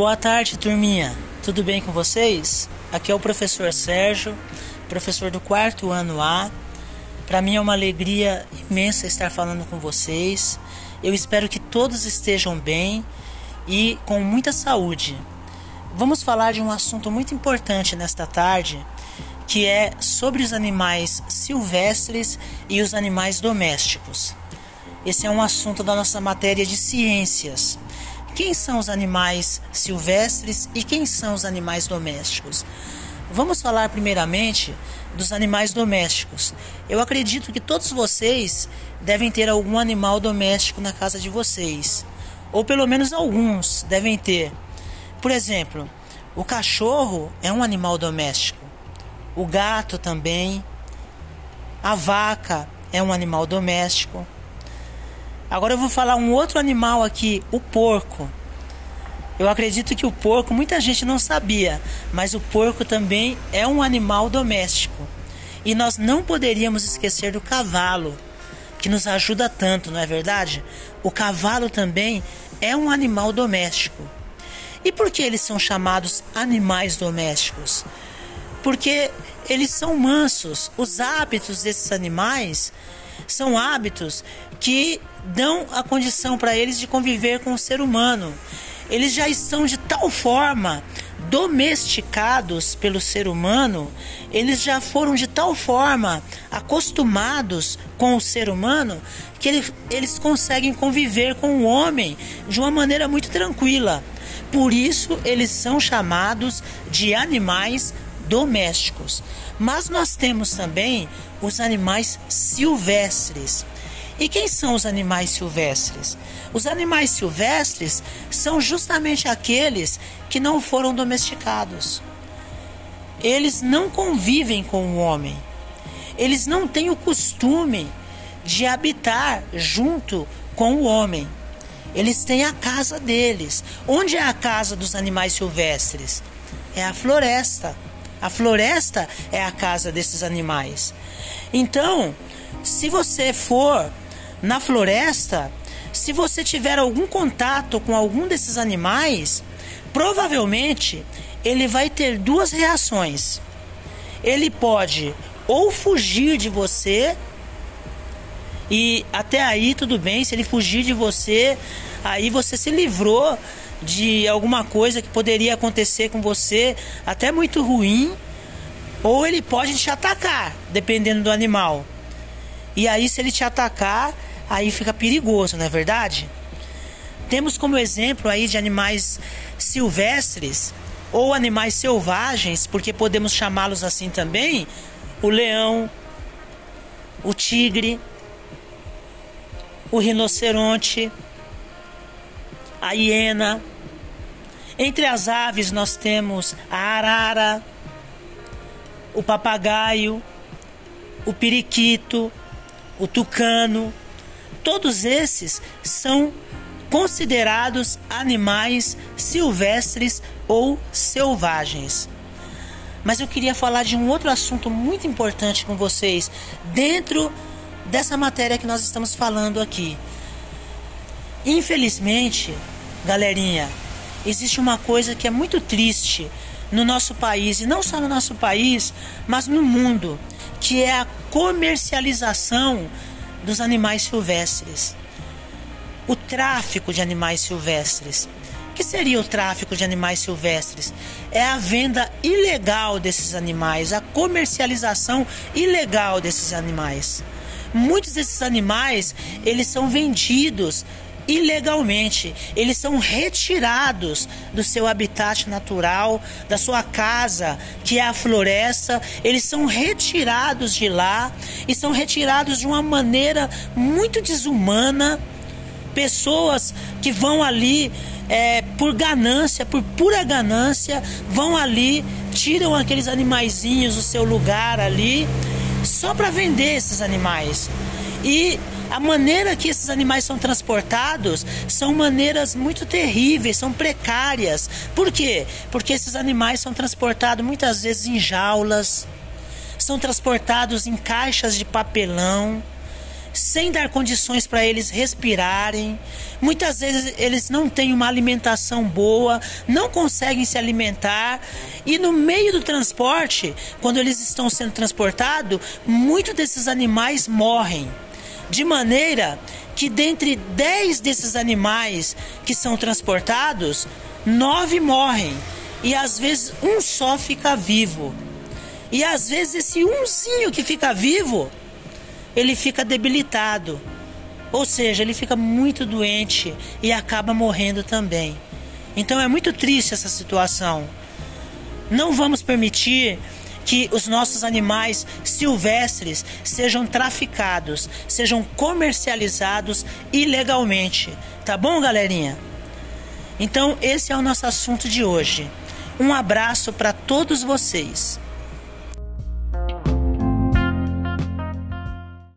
Boa tarde, turminha. Tudo bem com vocês? Aqui é o professor Sérgio, professor do quarto ano A. Para mim é uma alegria imensa estar falando com vocês. Eu espero que todos estejam bem e com muita saúde. Vamos falar de um assunto muito importante nesta tarde, que é sobre os animais silvestres e os animais domésticos. Esse é um assunto da nossa matéria de ciências. Quem são os animais silvestres e quem são os animais domésticos? Vamos falar primeiramente dos animais domésticos. Eu acredito que todos vocês devem ter algum animal doméstico na casa de vocês, ou pelo menos alguns devem ter. Por exemplo, o cachorro é um animal doméstico, o gato também, a vaca é um animal doméstico. Agora eu vou falar um outro animal aqui, o porco. Eu acredito que o porco muita gente não sabia, mas o porco também é um animal doméstico. E nós não poderíamos esquecer do cavalo, que nos ajuda tanto, não é verdade? O cavalo também é um animal doméstico. E por que eles são chamados animais domésticos? Porque eles são mansos. Os hábitos desses animais são hábitos que dão a condição para eles de conviver com o ser humano. Eles já estão de tal forma domesticados pelo ser humano, eles já foram de tal forma acostumados com o ser humano que eles, eles conseguem conviver com o homem de uma maneira muito tranquila. Por isso, eles são chamados de animais domésticos. Mas nós temos também os animais silvestres. E quem são os animais silvestres? Os animais silvestres são justamente aqueles que não foram domesticados. Eles não convivem com o homem. Eles não têm o costume de habitar junto com o homem. Eles têm a casa deles. Onde é a casa dos animais silvestres? É a floresta. A floresta é a casa desses animais. Então, se você for na floresta, se você tiver algum contato com algum desses animais, provavelmente ele vai ter duas reações. Ele pode ou fugir de você, e até aí tudo bem, se ele fugir de você, aí você se livrou de alguma coisa que poderia acontecer com você, até muito ruim, ou ele pode te atacar, dependendo do animal. E aí, se ele te atacar, aí fica perigoso, não é verdade? Temos como exemplo aí de animais silvestres ou animais selvagens, porque podemos chamá-los assim também, o leão, o tigre, o rinoceronte, a hiena. Entre as aves nós temos a arara, o papagaio, o periquito, o tucano, Todos esses são considerados animais silvestres ou selvagens. Mas eu queria falar de um outro assunto muito importante com vocês dentro dessa matéria que nós estamos falando aqui. Infelizmente, galerinha, existe uma coisa que é muito triste no nosso país, e não só no nosso país, mas no mundo, que é a comercialização dos animais silvestres. O tráfico de animais silvestres. O que seria o tráfico de animais silvestres? É a venda ilegal desses animais, a comercialização ilegal desses animais. Muitos desses animais, eles são vendidos ilegalmente. Eles são retirados do seu habitat natural, da sua casa, que é a floresta. Eles são retirados de lá e são retirados de uma maneira muito desumana. Pessoas que vão ali é, por ganância, por pura ganância, vão ali, tiram aqueles animaizinhos do seu lugar ali, só para vender esses animais. E a maneira que esses animais são transportados são maneiras muito terríveis, são precárias. Por quê? Porque esses animais são transportados muitas vezes em jaulas, são transportados em caixas de papelão, sem dar condições para eles respirarem. Muitas vezes eles não têm uma alimentação boa, não conseguem se alimentar e no meio do transporte, quando eles estão sendo transportados, muitos desses animais morrem. De maneira que dentre 10 desses animais que são transportados, nove morrem e às vezes um só fica vivo. E às vezes esse umzinho que fica vivo, ele fica debilitado. Ou seja, ele fica muito doente e acaba morrendo também. Então é muito triste essa situação. Não vamos permitir que os nossos animais silvestres sejam traficados, sejam comercializados ilegalmente. Tá bom, galerinha? Então, esse é o nosso assunto de hoje. Um abraço para todos vocês.